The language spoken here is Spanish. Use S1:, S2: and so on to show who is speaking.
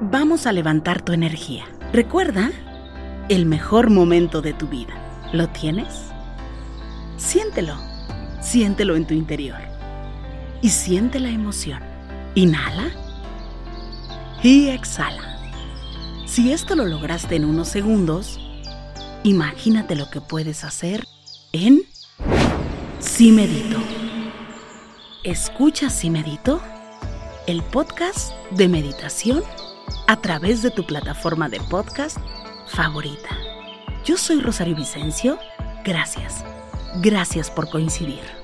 S1: vamos a levantar tu energía. Recuerda el mejor momento de tu vida. ¿Lo tienes? Siéntelo. Siéntelo en tu interior. Y siente la emoción. Inhala. Y exhala. Si esto lo lograste en unos segundos, imagínate lo que puedes hacer en Si Medito. Escucha Si Medito, el podcast de meditación a través de tu plataforma de podcast favorita. Yo soy Rosario Vicencio. Gracias. Gracias por coincidir.